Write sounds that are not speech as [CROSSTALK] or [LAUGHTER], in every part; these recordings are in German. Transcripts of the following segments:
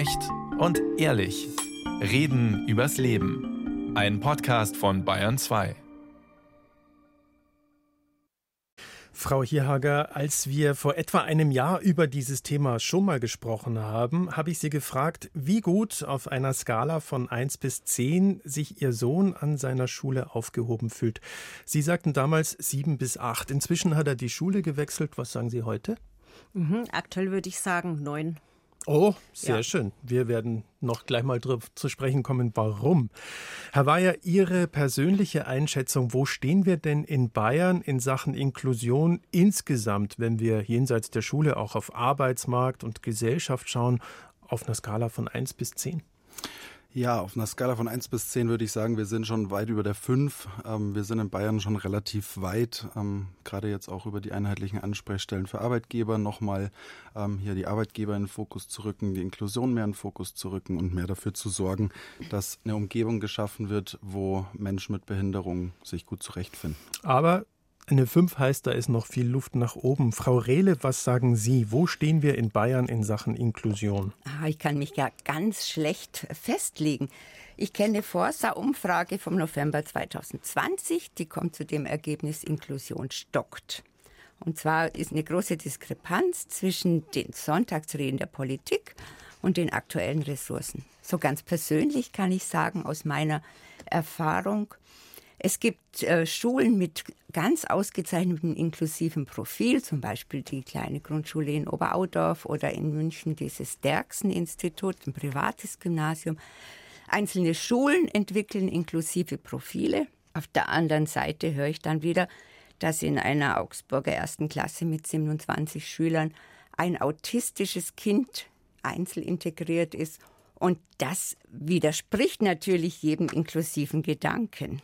Echt und ehrlich. Reden übers Leben. Ein Podcast von Bayern 2. Frau Hierhager, als wir vor etwa einem Jahr über dieses Thema schon mal gesprochen haben, habe ich Sie gefragt, wie gut auf einer Skala von 1 bis 10 sich Ihr Sohn an seiner Schule aufgehoben fühlt. Sie sagten damals 7 bis 8. Inzwischen hat er die Schule gewechselt. Was sagen Sie heute? Mhm, aktuell würde ich sagen 9. Oh, sehr ja. schön. Wir werden noch gleich mal drauf zu sprechen kommen, warum. Herr Weyer, Ihre persönliche Einschätzung, wo stehen wir denn in Bayern in Sachen Inklusion insgesamt, wenn wir jenseits der Schule auch auf Arbeitsmarkt und Gesellschaft schauen, auf einer Skala von 1 bis 10? Ja, auf einer Skala von 1 bis 10 würde ich sagen, wir sind schon weit über der 5. Ähm, wir sind in Bayern schon relativ weit, ähm, gerade jetzt auch über die einheitlichen Ansprechstellen für Arbeitgeber nochmal ähm, hier die Arbeitgeber in den Fokus zu rücken, die Inklusion mehr in den Fokus zu rücken und mehr dafür zu sorgen, dass eine Umgebung geschaffen wird, wo Menschen mit Behinderung sich gut zurechtfinden. Aber eine 5 heißt, da ist noch viel Luft nach oben. Frau Rehle, was sagen Sie? Wo stehen wir in Bayern in Sachen Inklusion? Ah, ich kann mich ja ganz schlecht festlegen. Ich kenne Forsa-Umfrage vom November 2020, die kommt zu dem Ergebnis, Inklusion stockt. Und zwar ist eine große Diskrepanz zwischen den Sonntagsreden der Politik und den aktuellen Ressourcen. So ganz persönlich kann ich sagen, aus meiner Erfahrung, es gibt äh, Schulen mit ganz ausgezeichnetem inklusiven Profil, zum Beispiel die kleine Grundschule in Oberaudorf oder in München dieses Derksen-Institut, ein privates Gymnasium. Einzelne Schulen entwickeln inklusive Profile. Auf der anderen Seite höre ich dann wieder, dass in einer Augsburger ersten Klasse mit 27 Schülern ein autistisches Kind einzelintegriert ist. Und das widerspricht natürlich jedem inklusiven Gedanken.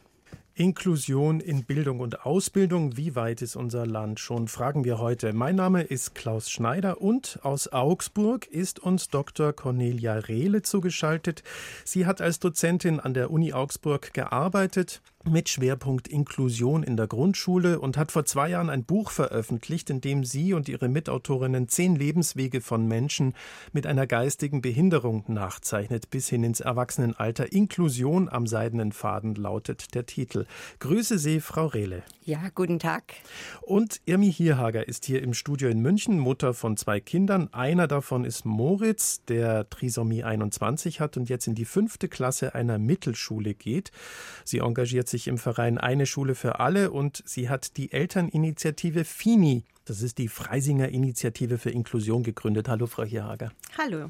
Inklusion in Bildung und Ausbildung. Wie weit ist unser Land schon? Fragen wir heute. Mein Name ist Klaus Schneider und aus Augsburg ist uns Dr. Cornelia Rehle zugeschaltet. Sie hat als Dozentin an der Uni Augsburg gearbeitet mit Schwerpunkt Inklusion in der Grundschule und hat vor zwei Jahren ein Buch veröffentlicht, in dem sie und ihre Mitautorinnen zehn Lebenswege von Menschen mit einer geistigen Behinderung nachzeichnet, bis hin ins Erwachsenenalter. Inklusion am seidenen Faden lautet der Titel. Grüße Sie, Frau Rehle. Ja, guten Tag. Und Irmi Hierhager ist hier im Studio in München, Mutter von zwei Kindern. Einer davon ist Moritz, der Trisomie 21 hat und jetzt in die fünfte Klasse einer Mittelschule geht. Sie engagiert sich sich im Verein Eine Schule für alle und sie hat die Elterninitiative FINI, das ist die Freisinger Initiative für Inklusion, gegründet. Hallo, Frau Hierhager. Hallo.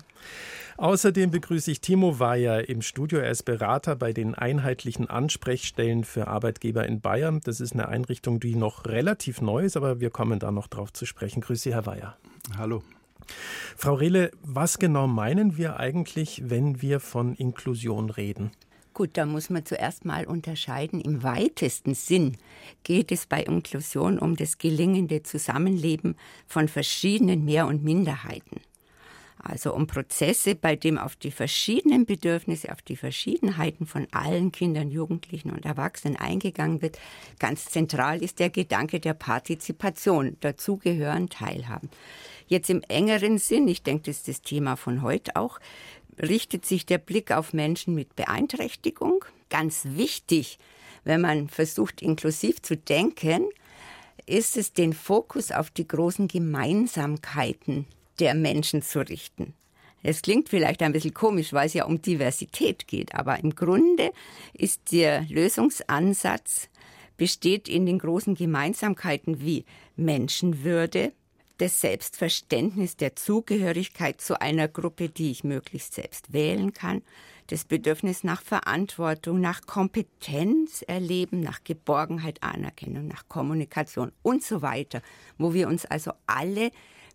Außerdem begrüße ich Timo Weyer im Studio. Er ist Berater bei den einheitlichen Ansprechstellen für Arbeitgeber in Bayern. Das ist eine Einrichtung, die noch relativ neu ist, aber wir kommen da noch drauf zu sprechen. Grüße Sie, Herr Weyer. Hallo. Frau Rehle, was genau meinen wir eigentlich, wenn wir von Inklusion reden? Gut, da muss man zuerst mal unterscheiden. Im weitesten Sinn geht es bei Inklusion um das gelingende Zusammenleben von verschiedenen Mehr- und Minderheiten. Also um Prozesse, bei dem auf die verschiedenen Bedürfnisse, auf die Verschiedenheiten von allen Kindern, Jugendlichen und Erwachsenen eingegangen wird. Ganz zentral ist der Gedanke der Partizipation, dazugehören, teilhaben. Jetzt im engeren Sinn, ich denke, das ist das Thema von heute auch, richtet sich der Blick auf Menschen mit Beeinträchtigung. Ganz wichtig, wenn man versucht, inklusiv zu denken, ist es, den Fokus auf die großen Gemeinsamkeiten der Menschen zu richten. Es klingt vielleicht ein bisschen komisch, weil es ja um Diversität geht, aber im Grunde ist der Lösungsansatz besteht in den großen Gemeinsamkeiten wie Menschenwürde, das Selbstverständnis der Zugehörigkeit zu einer Gruppe, die ich möglichst selbst wählen kann, das Bedürfnis nach Verantwortung, nach Kompetenz erleben, nach Geborgenheit, Anerkennung, nach Kommunikation und so weiter, wo wir uns also alle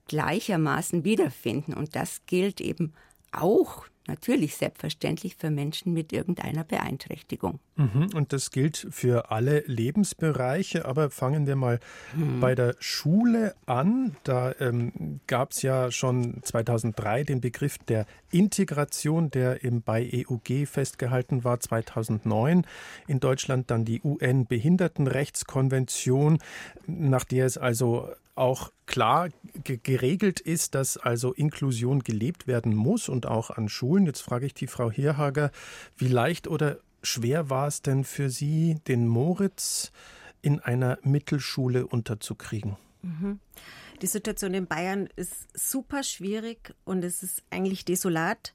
gleichermaßen wiederfinden. Und das gilt eben auch natürlich selbstverständlich für Menschen mit irgendeiner Beeinträchtigung. Mhm, und das gilt für alle Lebensbereiche. Aber fangen wir mal mhm. bei der Schule an. Da ähm, gab es ja schon 2003 den Begriff der Integration, der im, bei EUG festgehalten war. 2009 in Deutschland dann die UN-Behindertenrechtskonvention, nach der es also auch klar geregelt ist, dass also Inklusion gelebt werden muss und auch an Schulen. Jetzt frage ich die Frau Herhager, wie leicht oder schwer war es denn für Sie, den Moritz in einer Mittelschule unterzukriegen? Mhm. Die Situation in Bayern ist super schwierig und es ist eigentlich desolat.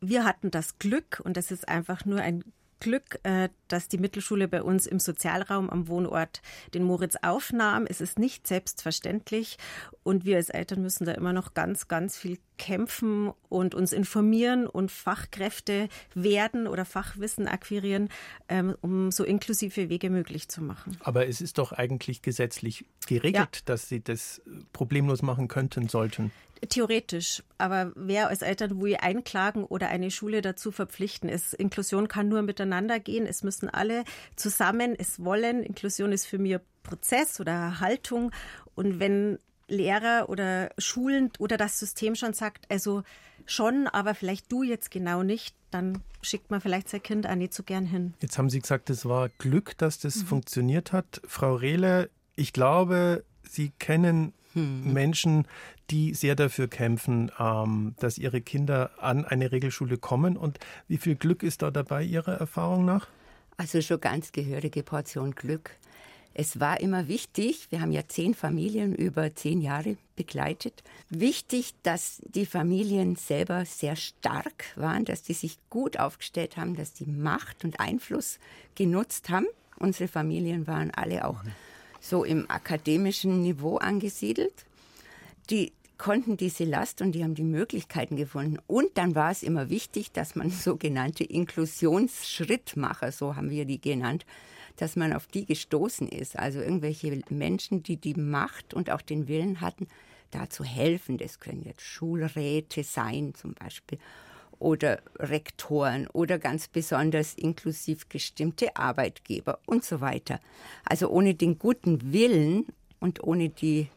Wir hatten das Glück und das ist einfach nur ein Glück, äh, dass die Mittelschule bei uns im Sozialraum am Wohnort den Moritz aufnahm. Es ist nicht selbstverständlich und wir als Eltern müssen da immer noch ganz, ganz viel kämpfen und uns informieren und Fachkräfte werden oder Fachwissen akquirieren, ähm, um so inklusive Wege möglich zu machen. Aber es ist doch eigentlich gesetzlich geregelt, ja. dass Sie das problemlos machen könnten, sollten. Theoretisch, aber wer als Eltern wo einklagen oder eine Schule dazu verpflichten ist. Inklusion kann nur miteinander gehen. Es müssen alle zusammen es wollen. Inklusion ist für mich Prozess oder Haltung. Und wenn Lehrer oder Schulen oder das System schon sagt, also schon, aber vielleicht du jetzt genau nicht, dann schickt man vielleicht sein Kind auch nicht so gern hin. Jetzt haben Sie gesagt, es war Glück, dass das mhm. funktioniert hat. Frau Rehle, ich glaube, Sie kennen hm. Menschen, die sehr dafür kämpfen, ähm, dass ihre Kinder an eine Regelschule kommen. Und wie viel Glück ist da dabei Ihrer Erfahrung nach? Also schon ganz gehörige Portion Glück. Es war immer wichtig, wir haben ja zehn Familien über zehn Jahre begleitet, wichtig, dass die Familien selber sehr stark waren, dass die sich gut aufgestellt haben, dass die Macht und Einfluss genutzt haben. Unsere Familien waren alle auch mhm. So im akademischen Niveau angesiedelt. Die konnten diese Last und die haben die Möglichkeiten gefunden. Und dann war es immer wichtig, dass man [LAUGHS] sogenannte Inklusionsschrittmacher, so haben wir die genannt, dass man auf die gestoßen ist. Also irgendwelche Menschen, die die Macht und auch den Willen hatten, da zu helfen. Das können jetzt Schulräte sein zum Beispiel oder Rektoren oder ganz besonders inklusiv gestimmte Arbeitgeber und so weiter. Also ohne den guten Willen und ohne die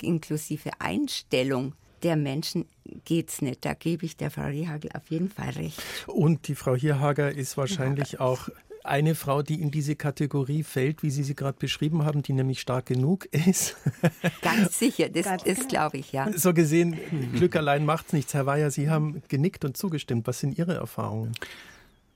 inklusive Einstellung der Menschen geht's nicht. Da gebe ich der Frau Rehagel auf jeden Fall recht. Und die Frau Hierhager ist wahrscheinlich auch eine Frau, die in diese Kategorie fällt, wie Sie sie gerade beschrieben haben, die nämlich stark genug ist. [LAUGHS] Ganz sicher, das, das genau. glaube ich, ja. So gesehen, Glück allein macht's nichts. Herr Weyer, Sie haben genickt und zugestimmt. Was sind Ihre Erfahrungen?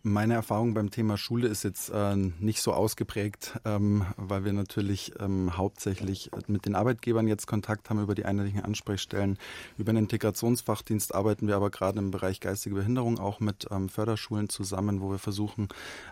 Meine Erfahrung beim Thema Schule ist jetzt äh, nicht so ausgeprägt, ähm, weil wir natürlich ähm, hauptsächlich mit den Arbeitgebern jetzt Kontakt haben über die einheitlichen Ansprechstellen. Über den Integrationsfachdienst arbeiten wir aber gerade im Bereich geistige Behinderung auch mit ähm, Förderschulen zusammen, wo wir versuchen,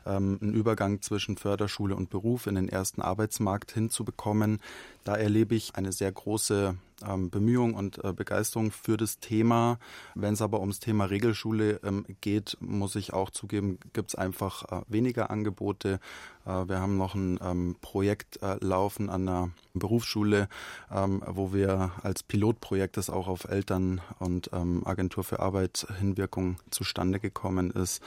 ähm, einen Übergang zwischen Förderschule und Beruf in den ersten Arbeitsmarkt hinzubekommen. Da erlebe ich eine sehr große ähm, Bemühung und äh, Begeisterung für das Thema. Wenn es aber ums Thema Regelschule ähm, geht, muss ich auch zugeben, gibt es einfach äh, weniger Angebote. Äh, wir haben noch ein ähm, Projekt äh, laufen an der Berufsschule, ähm, wo wir als Pilotprojekt, das auch auf Eltern und ähm, Agentur für Arbeit Hinwirkung zustande gekommen ist,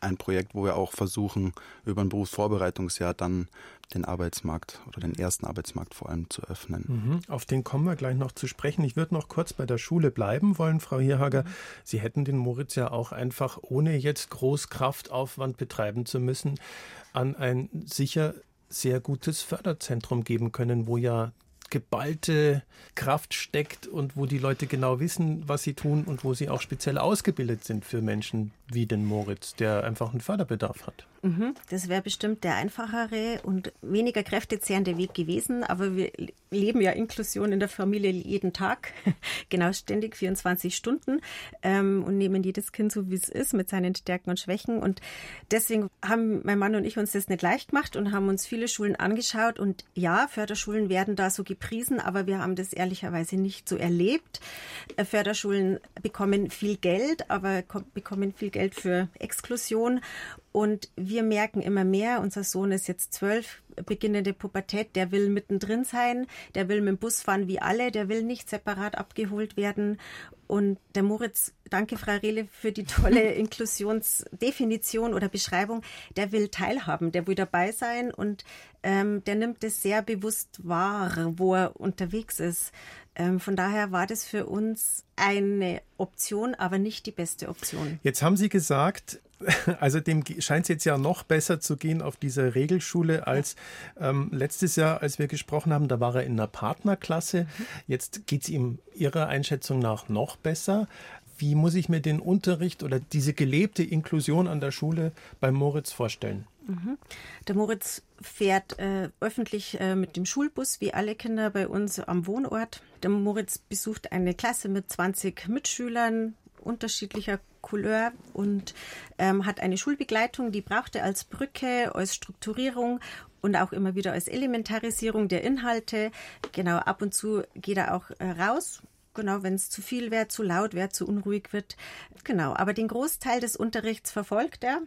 ein Projekt, wo wir auch versuchen, über ein Berufsvorbereitungsjahr dann den Arbeitsmarkt oder den ersten Arbeitsmarkt vor allem zu öffnen. Mhm. Auf den kommen wir gleich noch zu sprechen. Ich würde noch kurz bei der Schule bleiben wollen, Frau Hierhager. Sie hätten den Moritz ja auch einfach, ohne jetzt groß Kraftaufwand betreiben zu müssen, an ein sicher sehr gutes Förderzentrum geben können, wo ja geballte Kraft steckt und wo die Leute genau wissen, was sie tun und wo sie auch speziell ausgebildet sind für Menschen wie den Moritz, der einfach einen Förderbedarf hat. Mhm, das wäre bestimmt der einfachere und weniger kräftezehrende Weg gewesen, aber wir leben ja Inklusion in der Familie jeden Tag, [LAUGHS] genau ständig 24 Stunden ähm, und nehmen jedes Kind so, wie es ist, mit seinen Stärken und Schwächen. Und deswegen haben mein Mann und ich uns das nicht leicht gemacht und haben uns viele Schulen angeschaut. Und ja, Förderschulen werden da so gepriesen, aber wir haben das ehrlicherweise nicht so erlebt. Äh, Förderschulen bekommen viel Geld, aber bekommen viel Geld für Exklusion. Und wir merken immer mehr, unser Sohn ist jetzt zwölf, beginnende Pubertät, der will mittendrin sein, der will mit dem Bus fahren wie alle, der will nicht separat abgeholt werden. Und der Moritz, danke Frau Rehle für die tolle [LAUGHS] Inklusionsdefinition oder Beschreibung, der will teilhaben, der will dabei sein und ähm, der nimmt es sehr bewusst wahr, wo er unterwegs ist. Ähm, von daher war das für uns eine Option, aber nicht die beste Option. Jetzt haben Sie gesagt, [LAUGHS] also dem scheint es jetzt ja noch besser zu gehen auf dieser Regelschule als ähm, letztes Jahr, als wir gesprochen haben. Da war er in einer Partnerklasse. Mhm. Jetzt geht es ihm Ihrer Einschätzung nach noch besser. Wie muss ich mir den Unterricht oder diese gelebte Inklusion an der Schule bei Moritz vorstellen? Der Moritz fährt äh, öffentlich äh, mit dem Schulbus, wie alle Kinder bei uns am Wohnort. Der Moritz besucht eine Klasse mit 20 Mitschülern unterschiedlicher Couleur und ähm, hat eine Schulbegleitung, die braucht er als Brücke, als Strukturierung und auch immer wieder als Elementarisierung der Inhalte. Genau, ab und zu geht er auch äh, raus genau, wenn es zu viel wäre, zu laut wäre, zu unruhig wird. Genau, aber den Großteil des Unterrichts verfolgt er.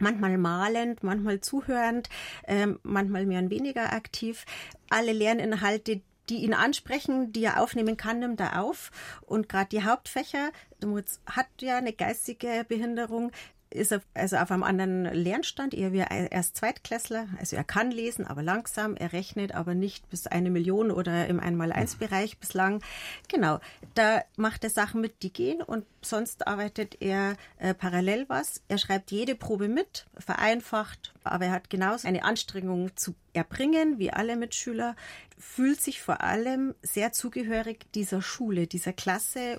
Manchmal malend, manchmal zuhörend, äh, manchmal mehr und weniger aktiv. Alle Lerninhalte, die ihn ansprechen, die er aufnehmen kann, nimmt er auf. Und gerade die Hauptfächer, der Moritz hat ja eine geistige Behinderung, ist er also auf einem anderen Lernstand, eher wie erst Zweitklässler. Also er kann lesen, aber langsam. Er rechnet aber nicht bis eine Million oder im Einmal-Eins-Bereich bislang. Genau, da macht er Sachen mit, die gehen und sonst arbeitet er äh, parallel was. Er schreibt jede Probe mit, vereinfacht, aber er hat genauso eine Anstrengung zu erbringen, wie alle Mitschüler, fühlt sich vor allem sehr zugehörig dieser Schule, dieser Klasse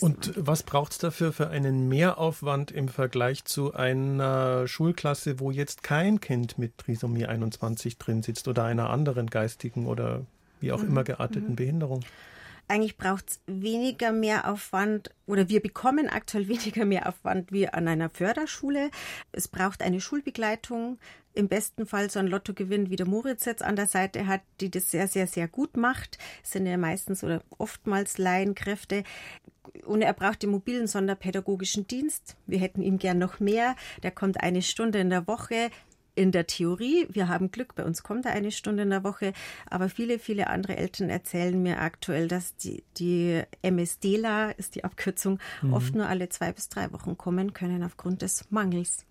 und was braucht es dafür für einen Mehraufwand im Vergleich zu einer Schulklasse, wo jetzt kein Kind mit Trisomie 21 drin sitzt oder einer anderen geistigen oder wie auch mhm. immer gearteten mhm. Behinderung? Eigentlich braucht es weniger Mehraufwand oder wir bekommen aktuell [LAUGHS] weniger Mehraufwand wie an einer Förderschule. Es braucht eine Schulbegleitung, im besten Fall so ein Lottogewinn wie der Moritz jetzt an der Seite hat, die das sehr, sehr, sehr gut macht. Das sind ja meistens oder oftmals Laienkräfte. Und er braucht den mobilen sonderpädagogischen Dienst. Wir hätten ihn gern noch mehr. Der kommt eine Stunde in der Woche in der Theorie. Wir haben Glück, bei uns kommt er eine Stunde in der Woche. Aber viele, viele andere Eltern erzählen mir aktuell, dass die, die MSDLA, ist die Abkürzung, mhm. oft nur alle zwei bis drei Wochen kommen können aufgrund des Mangels.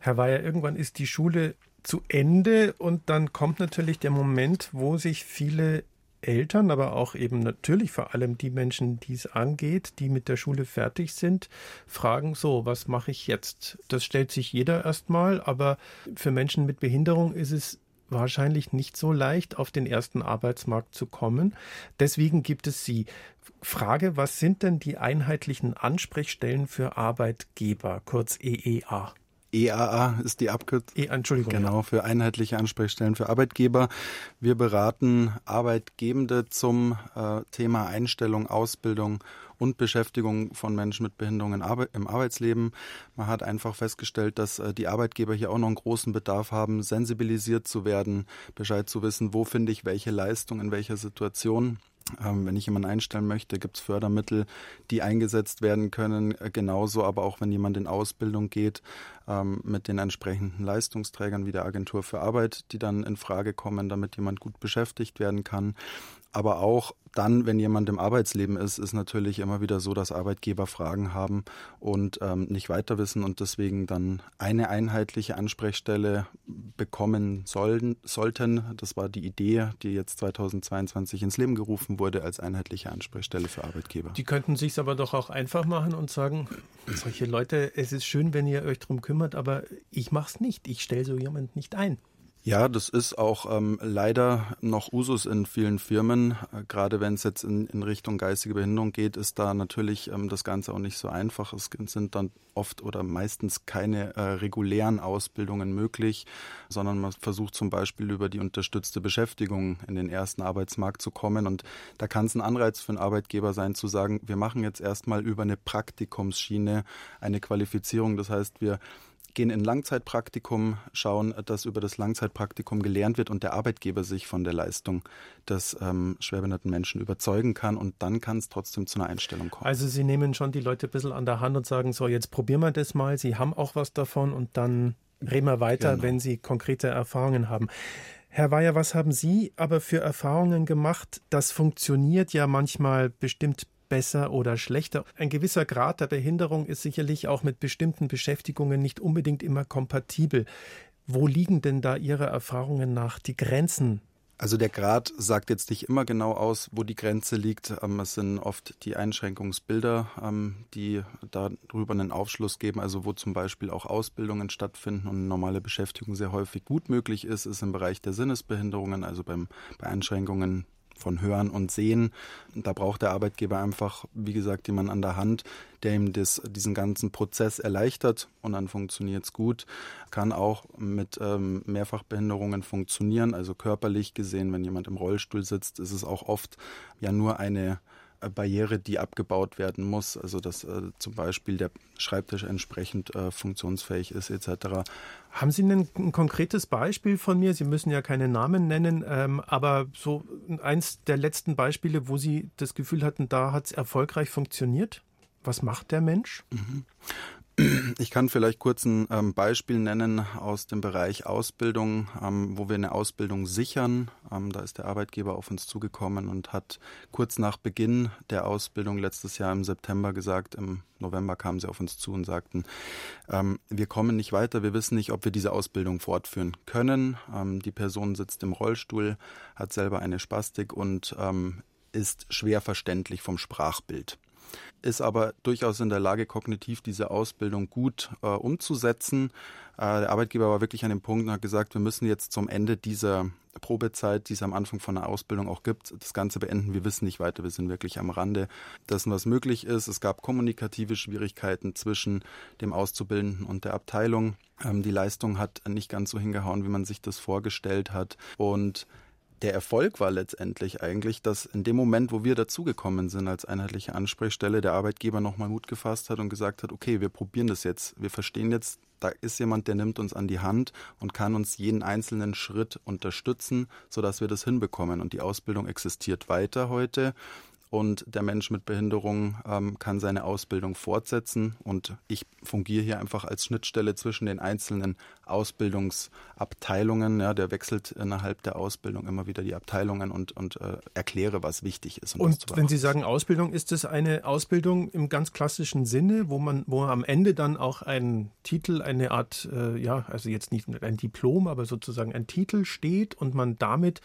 Herr Weyer, irgendwann ist die Schule zu Ende und dann kommt natürlich der Moment, wo sich viele Eltern, aber auch eben natürlich vor allem die Menschen, die es angeht, die mit der Schule fertig sind, fragen so, was mache ich jetzt? Das stellt sich jeder erstmal, aber für Menschen mit Behinderung ist es wahrscheinlich nicht so leicht, auf den ersten Arbeitsmarkt zu kommen. Deswegen gibt es sie. Frage, was sind denn die einheitlichen Ansprechstellen für Arbeitgeber, kurz EEA? EAA ist die Abkürzung. E, Entschuldigung. Genau, für einheitliche Ansprechstellen für Arbeitgeber. Wir beraten Arbeitgebende zum äh, Thema Einstellung, Ausbildung und Beschäftigung von Menschen mit Behinderungen im Arbeitsleben. Man hat einfach festgestellt, dass äh, die Arbeitgeber hier auch noch einen großen Bedarf haben, sensibilisiert zu werden, Bescheid zu wissen, wo finde ich welche Leistung in welcher Situation. Ähm, wenn ich jemanden einstellen möchte, gibt es Fördermittel, die eingesetzt werden können. Äh, genauso aber auch, wenn jemand in Ausbildung geht, ähm, mit den entsprechenden Leistungsträgern wie der Agentur für Arbeit, die dann in Frage kommen, damit jemand gut beschäftigt werden kann. Aber auch dann, wenn jemand im Arbeitsleben ist, ist natürlich immer wieder so, dass Arbeitgeber Fragen haben und ähm, nicht weiter wissen und deswegen dann eine einheitliche Ansprechstelle bekommen sollen, sollten. Das war die Idee, die jetzt 2022 ins Leben gerufen wurde als einheitliche Ansprechstelle für Arbeitgeber. Die könnten sich aber doch auch einfach machen und sagen, solche Leute, es ist schön, wenn ihr euch darum kümmert, aber ich mache es nicht. Ich stelle so jemanden nicht ein. Ja, das ist auch ähm, leider noch Usus in vielen Firmen. Äh, gerade wenn es jetzt in, in, Richtung geistige Behinderung geht, ist da natürlich ähm, das Ganze auch nicht so einfach. Es sind dann oft oder meistens keine äh, regulären Ausbildungen möglich, sondern man versucht zum Beispiel über die unterstützte Beschäftigung in den ersten Arbeitsmarkt zu kommen. Und da kann es ein Anreiz für einen Arbeitgeber sein, zu sagen, wir machen jetzt erstmal über eine Praktikumsschiene eine Qualifizierung. Das heißt, wir gehen in Langzeitpraktikum, schauen, dass über das Langzeitpraktikum gelernt wird und der Arbeitgeber sich von der Leistung des ähm, schwerbehinderten Menschen überzeugen kann und dann kann es trotzdem zu einer Einstellung kommen. Also Sie nehmen schon die Leute ein bisschen an der Hand und sagen, so jetzt probieren wir das mal, Sie haben auch was davon und dann reden wir weiter, genau. wenn Sie konkrete Erfahrungen haben. Herr Weyer, was haben Sie aber für Erfahrungen gemacht? Das funktioniert ja manchmal bestimmt besser oder schlechter. Ein gewisser Grad der Behinderung ist sicherlich auch mit bestimmten Beschäftigungen nicht unbedingt immer kompatibel. Wo liegen denn da Ihrer Erfahrungen nach die Grenzen Also der Grad sagt jetzt nicht immer genau aus, wo die Grenze liegt. Ähm, es sind oft die Einschränkungsbilder, ähm, die darüber einen Aufschluss geben, also wo zum Beispiel auch Ausbildungen stattfinden und normale Beschäftigung sehr häufig gut möglich ist, ist im Bereich der Sinnesbehinderungen, also beim, bei Einschränkungen von Hören und Sehen. Da braucht der Arbeitgeber einfach, wie gesagt, jemanden an der Hand, der ihm das, diesen ganzen Prozess erleichtert und dann funktioniert es gut. Kann auch mit ähm, Mehrfachbehinderungen funktionieren, also körperlich gesehen, wenn jemand im Rollstuhl sitzt, ist es auch oft ja nur eine Barriere, die abgebaut werden muss, also dass äh, zum Beispiel der Schreibtisch entsprechend äh, funktionsfähig ist etc. Haben Sie ein, ein, konkretes Beispiel von mir? Sie müssen ja keine Namen nennen, ähm, aber so eins der letzten Beispiele, wo Sie das Gefühl hatten, da hat es erfolgreich funktioniert. Was macht der Mensch? Mhm. Ich kann vielleicht kurz ein ähm, Beispiel nennen aus dem Bereich Ausbildung, ähm, wo wir eine Ausbildung sichern. Ähm, da ist der Arbeitgeber auf uns zugekommen und hat kurz nach Beginn der Ausbildung letztes Jahr im September gesagt, im November kamen sie auf uns zu und sagten, ähm, wir kommen nicht weiter, wir wissen nicht, ob wir diese Ausbildung fortführen können. Ähm, die Person sitzt im Rollstuhl, hat selber eine Spastik und ähm, ist schwer verständlich vom Sprachbild ist aber durchaus in der Lage, kognitiv diese Ausbildung gut äh, umzusetzen. Äh, der Arbeitgeber war wirklich an dem Punkt und hat gesagt, wir müssen jetzt zum Ende dieser Probezeit, die es am Anfang von der Ausbildung auch gibt, das Ganze beenden. Wir wissen nicht weiter, wir sind wirklich am Rande dessen, was möglich ist. Es gab kommunikative Schwierigkeiten zwischen dem Auszubildenden und der Abteilung. Ähm, die Leistung hat nicht ganz so hingehauen, wie man sich das vorgestellt hat. Und der Erfolg war letztendlich eigentlich, dass in dem Moment, wo wir dazugekommen sind als einheitliche Ansprechstelle, der Arbeitgeber nochmal Mut gefasst hat und gesagt hat, okay, wir probieren das jetzt. Wir verstehen jetzt, da ist jemand, der nimmt uns an die Hand und kann uns jeden einzelnen Schritt unterstützen, sodass wir das hinbekommen. Und die Ausbildung existiert weiter heute und der Mensch mit Behinderung ähm, kann seine Ausbildung fortsetzen und ich fungiere hier einfach als Schnittstelle zwischen den einzelnen Ausbildungsabteilungen. Ja, der wechselt innerhalb der Ausbildung immer wieder die Abteilungen und, und äh, erkläre, was wichtig ist. Und, und wenn Sie sagen Ausbildung, ist es eine Ausbildung im ganz klassischen Sinne, wo man, wo am Ende dann auch ein Titel, eine Art, äh, ja, also jetzt nicht ein Diplom, aber sozusagen ein Titel steht und man damit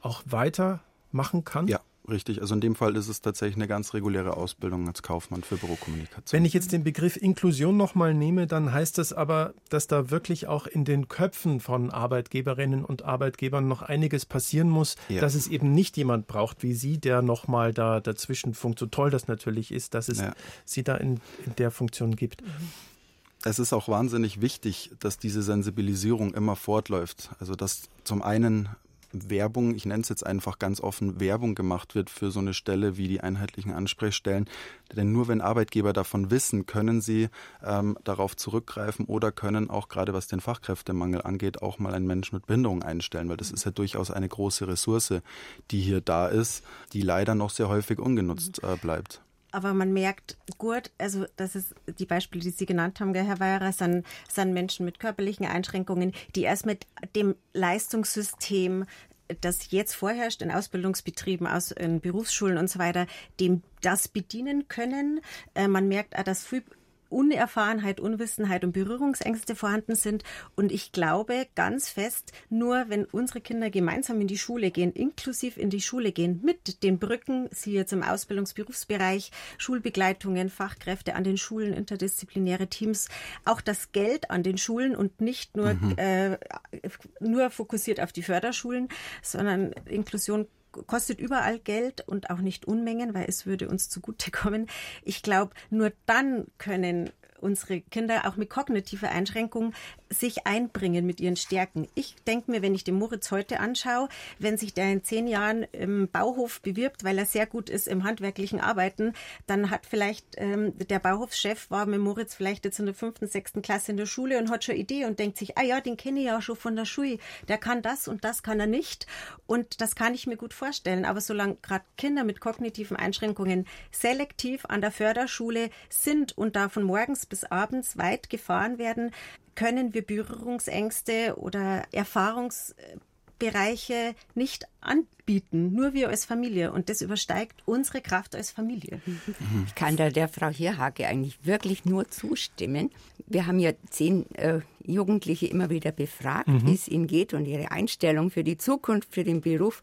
auch weitermachen kann? Ja, Richtig, also in dem Fall ist es tatsächlich eine ganz reguläre Ausbildung als Kaufmann für Bürokommunikation. Wenn ich jetzt den Begriff Inklusion nochmal nehme, dann heißt das aber, dass da wirklich auch in den Köpfen von Arbeitgeberinnen und Arbeitgebern noch einiges passieren muss, ja. dass es eben nicht jemand braucht wie Sie, der nochmal da dazwischen funkt. So toll das natürlich ist, dass es ja. Sie da in, in der Funktion gibt. Es ist auch wahnsinnig wichtig, dass diese Sensibilisierung immer fortläuft. Also dass zum einen Werbung, ich nenne es jetzt einfach ganz offen, Werbung gemacht wird für so eine Stelle wie die einheitlichen Ansprechstellen. Denn nur wenn Arbeitgeber davon wissen, können sie ähm, darauf zurückgreifen oder können auch gerade was den Fachkräftemangel angeht, auch mal einen Menschen mit Behinderung einstellen, weil das ist ja durchaus eine große Ressource, die hier da ist, die leider noch sehr häufig ungenutzt äh, bleibt aber man merkt gut, also das ist die Beispiele, die Sie genannt haben, Herr Weierer, sind, sind Menschen mit körperlichen Einschränkungen, die erst mit dem Leistungssystem das jetzt vorherrscht in Ausbildungsbetrieben, aus, in Berufsschulen und so weiter, dem das bedienen können. Äh, man merkt auch, dass viel Unerfahrenheit, Unwissenheit und Berührungsängste vorhanden sind. Und ich glaube ganz fest, nur wenn unsere Kinder gemeinsam in die Schule gehen, inklusiv in die Schule gehen, mit den Brücken, sie jetzt im Ausbildungsberufsbereich, Schulbegleitungen, Fachkräfte an den Schulen, interdisziplinäre Teams, auch das Geld an den Schulen und nicht nur, mhm. äh, nur fokussiert auf die Förderschulen, sondern Inklusion kostet überall Geld und auch nicht Unmengen, weil es würde uns zugutekommen. Ich glaube, nur dann können unsere Kinder auch mit kognitiver Einschränkung sich einbringen mit ihren Stärken. Ich denke mir, wenn ich den Moritz heute anschaue, wenn sich der in zehn Jahren im Bauhof bewirbt, weil er sehr gut ist im handwerklichen Arbeiten, dann hat vielleicht ähm, der Bauhofschef war mit Moritz vielleicht jetzt in der fünften, sechsten Klasse in der Schule und hat schon Idee und denkt sich, ah ja, den kenne ich ja schon von der Schule, der kann das und das kann er nicht und das kann ich mir gut vorstellen. Aber solange gerade Kinder mit kognitiven Einschränkungen selektiv an der Förderschule sind und da von morgens bis abends weit gefahren werden, können wir Berührungsängste oder Erfahrungsbereiche nicht anbieten, nur wir als Familie. Und das übersteigt unsere Kraft als Familie. Ich kann da der Frau Hirhage eigentlich wirklich nur zustimmen. Wir haben ja zehn äh, Jugendliche immer wieder befragt, mhm. wie es ihnen geht und ihre Einstellung für die Zukunft, für den Beruf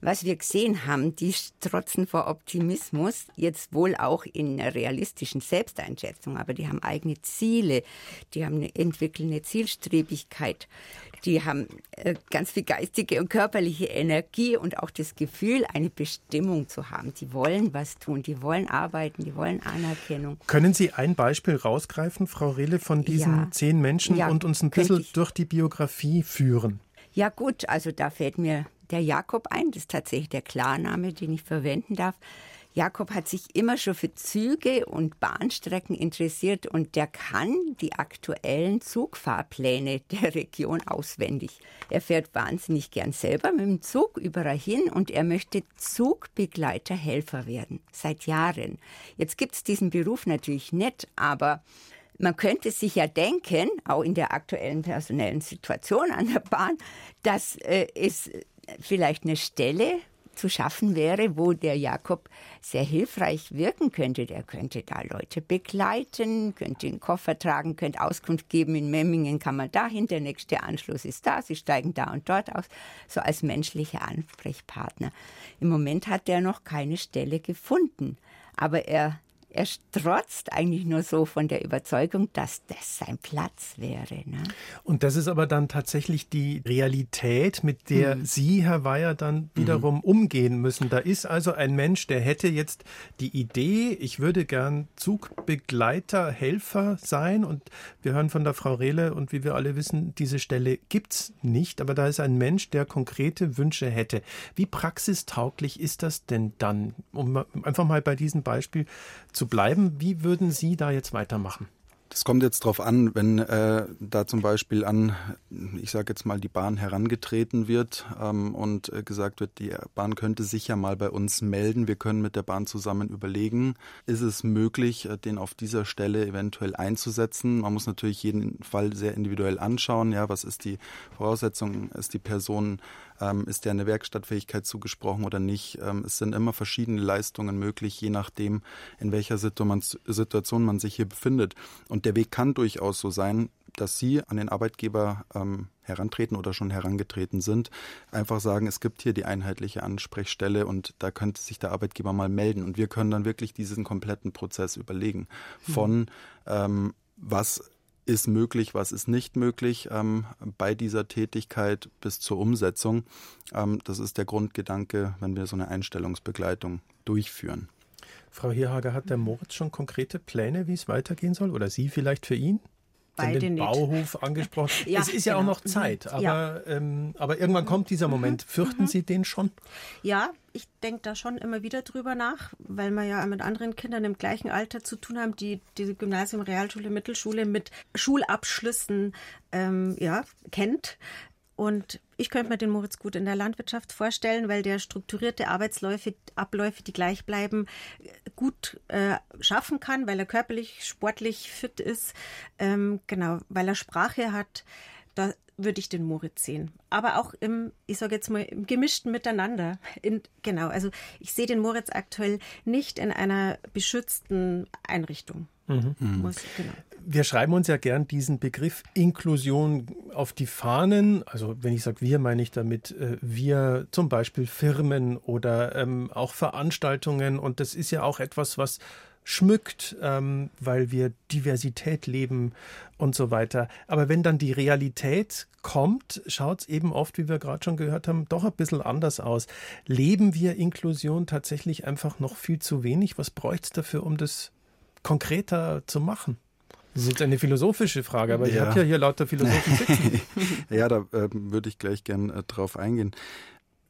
was wir gesehen haben, die strotzen vor Optimismus, jetzt wohl auch in einer realistischen Selbsteinschätzung, aber die haben eigene Ziele, die haben eine, entwickeln eine Zielstrebigkeit, die haben äh, ganz viel geistige und körperliche Energie und auch das Gefühl, eine Bestimmung zu haben. Die wollen was tun, die wollen arbeiten, die wollen Anerkennung. Können Sie ein Beispiel rausgreifen, Frau Rille, von diesen ja. zehn Menschen ja, und uns ein bisschen durch die Biografie führen? Ja gut, also da fällt mir der Jakob ein. Das ist tatsächlich der Klarname, den ich verwenden darf. Jakob hat sich immer schon für Züge und Bahnstrecken interessiert und der kann die aktuellen Zugfahrpläne der Region auswendig. Er fährt wahnsinnig gern selber mit dem Zug überall hin und er möchte Zugbegleiterhelfer werden, seit Jahren. Jetzt gibt es diesen Beruf natürlich nicht, aber man könnte sich ja denken, auch in der aktuellen personellen Situation an der Bahn, dass äh, es vielleicht eine Stelle zu schaffen wäre, wo der Jakob sehr hilfreich wirken könnte. Der könnte da Leute begleiten, könnte den Koffer tragen, könnte Auskunft geben, in Memmingen kann man dahin, der nächste Anschluss ist da, sie steigen da und dort aus, so als menschlicher Ansprechpartner. Im Moment hat er noch keine Stelle gefunden, aber er er strotzt eigentlich nur so von der Überzeugung, dass das sein Platz wäre. Ne? Und das ist aber dann tatsächlich die Realität, mit der mhm. Sie, Herr Weyer, dann wiederum mhm. umgehen müssen. Da ist also ein Mensch, der hätte jetzt die Idee, ich würde gern Zugbegleiter, Helfer sein. Und wir hören von der Frau Rehle und wie wir alle wissen, diese Stelle gibt es nicht. Aber da ist ein Mensch, der konkrete Wünsche hätte. Wie praxistauglich ist das denn dann? Um einfach mal bei diesem Beispiel zu bleiben. Wie würden Sie da jetzt weitermachen? Das kommt jetzt darauf an, wenn äh, da zum Beispiel an, ich sage jetzt mal, die Bahn herangetreten wird ähm, und äh, gesagt wird, die Bahn könnte sich ja mal bei uns melden. Wir können mit der Bahn zusammen überlegen, ist es möglich, äh, den auf dieser Stelle eventuell einzusetzen. Man muss natürlich jeden Fall sehr individuell anschauen. Ja, was ist die Voraussetzung? Ist die Person ähm, ist der eine Werkstattfähigkeit zugesprochen oder nicht? Ähm, es sind immer verschiedene Leistungen möglich, je nachdem, in welcher Situation man sich hier befindet. Und der Weg kann durchaus so sein, dass Sie an den Arbeitgeber ähm, herantreten oder schon herangetreten sind, einfach sagen, es gibt hier die einheitliche Ansprechstelle und da könnte sich der Arbeitgeber mal melden. Und wir können dann wirklich diesen kompletten Prozess überlegen. Von ähm, was ist möglich, was ist nicht möglich ähm, bei dieser Tätigkeit bis zur Umsetzung. Ähm, das ist der Grundgedanke, wenn wir so eine Einstellungsbegleitung durchführen. Frau Hierhager, hat der Moritz schon konkrete Pläne, wie es weitergehen soll? Oder Sie vielleicht für ihn? Beide den nicht. Bauhof angesprochen. [LAUGHS] ja, es ist ja genau. auch noch mhm. Zeit, aber, ja. ähm, aber irgendwann kommt dieser Moment. Mhm. Fürchten mhm. Sie den schon? Ja, ich denke da schon immer wieder drüber nach, weil wir ja mit anderen Kindern im gleichen Alter zu tun haben, die diese Gymnasium, Realschule, Mittelschule mit Schulabschlüssen ähm, ja, kennt. Und ich könnte mir den Moritz gut in der Landwirtschaft vorstellen, weil der strukturierte Arbeitsläufe, Abläufe, die gleich bleiben, gut äh, schaffen kann, weil er körperlich, sportlich fit ist, ähm, genau, weil er Sprache hat. Da würde ich den Moritz sehen. Aber auch im, ich sage jetzt mal, im gemischten Miteinander. In, genau, also ich sehe den Moritz aktuell nicht in einer beschützten Einrichtung. Mhm. Muss, genau wir schreiben uns ja gern diesen Begriff Inklusion auf die Fahnen. Also wenn ich sage wir, meine ich damit äh, wir zum Beispiel Firmen oder ähm, auch Veranstaltungen. Und das ist ja auch etwas, was schmückt, ähm, weil wir Diversität leben und so weiter. Aber wenn dann die Realität kommt, schaut es eben oft, wie wir gerade schon gehört haben, doch ein bisschen anders aus. Leben wir Inklusion tatsächlich einfach noch viel zu wenig? Was bräuchte es dafür, um das konkreter zu machen? Das ist jetzt eine philosophische Frage, aber ja. ich habe ja hier lauter Philosophen sitzen. [LAUGHS] ja, da äh, würde ich gleich gern äh, drauf eingehen.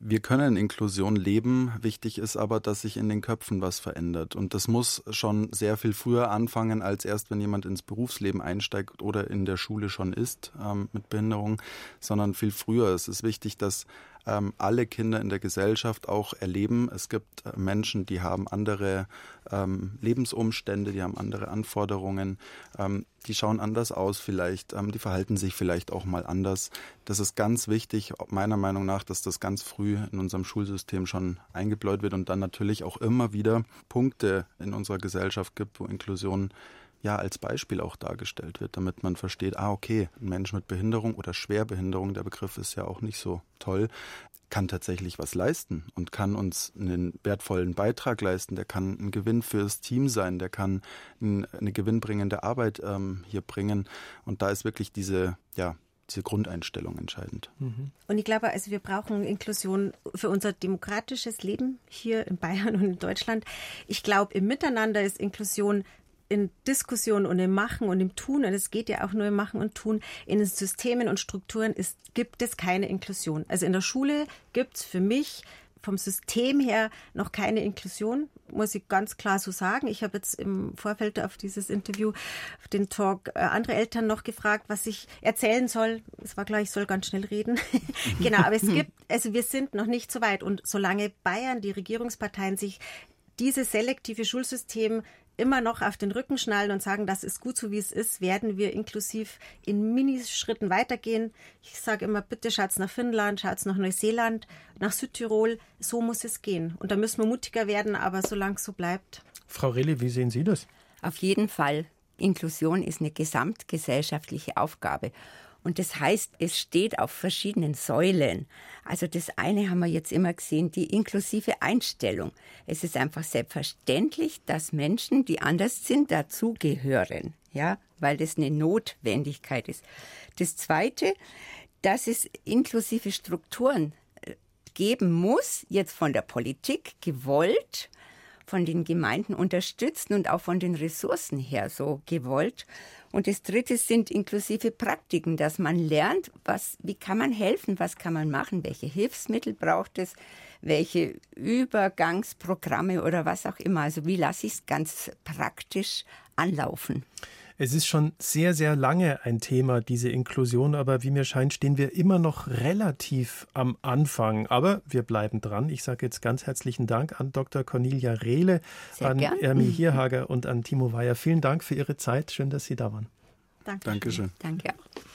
Wir können Inklusion leben. Wichtig ist aber, dass sich in den Köpfen was verändert. Und das muss schon sehr viel früher anfangen, als erst, wenn jemand ins Berufsleben einsteigt oder in der Schule schon ist ähm, mit Behinderung, sondern viel früher. Es ist wichtig, dass ähm, alle Kinder in der Gesellschaft auch erleben. Es gibt äh, Menschen, die haben andere ähm, Lebensumstände, die haben andere Anforderungen, ähm, die schauen anders aus vielleicht, ähm, die verhalten sich vielleicht auch mal anders. Das ist ganz wichtig, meiner Meinung nach, dass das ganz früh in unserem Schulsystem schon eingebläut wird und dann natürlich auch immer wieder Punkte in unserer Gesellschaft gibt, wo Inklusion ja als Beispiel auch dargestellt wird, damit man versteht, ah okay, ein Mensch mit Behinderung oder Schwerbehinderung, der Begriff ist ja auch nicht so toll, kann tatsächlich was leisten und kann uns einen wertvollen Beitrag leisten, der kann ein Gewinn fürs Team sein, der kann eine gewinnbringende Arbeit ähm, hier bringen und da ist wirklich diese, ja, diese Grundeinstellung entscheidend. Mhm. Und ich glaube, also wir brauchen Inklusion für unser demokratisches Leben hier in Bayern und in Deutschland. Ich glaube, im Miteinander ist Inklusion in Diskussion und im Machen und im Tun, und es geht ja auch nur im Machen und Tun, in den Systemen und Strukturen ist, gibt es keine Inklusion. Also in der Schule gibt es für mich vom System her noch keine Inklusion, muss ich ganz klar so sagen. Ich habe jetzt im Vorfeld auf dieses Interview, auf den Talk, äh, andere Eltern noch gefragt, was ich erzählen soll. Es war klar, ich soll ganz schnell reden. [LAUGHS] genau, aber es [LAUGHS] gibt, also wir sind noch nicht so weit. Und solange Bayern, die Regierungsparteien sich dieses selektive Schulsystem immer noch auf den Rücken schnallen und sagen, das ist gut so, wie es ist, werden wir inklusiv in Minischritten weitergehen. Ich sage immer, bitte schaut's nach Finnland, schaut's nach Neuseeland, nach Südtirol. So muss es gehen. Und da müssen wir mutiger werden, aber solange es so bleibt. Frau Rille, wie sehen Sie das? Auf jeden Fall. Inklusion ist eine gesamtgesellschaftliche Aufgabe. Und das heißt, es steht auf verschiedenen Säulen. Also das eine haben wir jetzt immer gesehen, die inklusive Einstellung. Es ist einfach selbstverständlich, dass Menschen, die anders sind, dazugehören. Ja, weil das eine Notwendigkeit ist. Das zweite, dass es inklusive Strukturen äh, geben muss, jetzt von der Politik gewollt, von den Gemeinden unterstützt und auch von den Ressourcen her so gewollt. Und das dritte sind inklusive Praktiken, dass man lernt, was, wie kann man helfen, was kann man machen, welche Hilfsmittel braucht es, welche Übergangsprogramme oder was auch immer. Also wie lasse ich es ganz praktisch anlaufen. Es ist schon sehr, sehr lange ein Thema, diese Inklusion, aber wie mir scheint, stehen wir immer noch relativ am Anfang. Aber wir bleiben dran. Ich sage jetzt ganz herzlichen Dank an Dr. Cornelia Rehle, sehr an gern. Ermi Hierhager und an Timo Weyer. Vielen Dank für Ihre Zeit. Schön, dass Sie da waren. Danke. Dankeschön. Danke auch.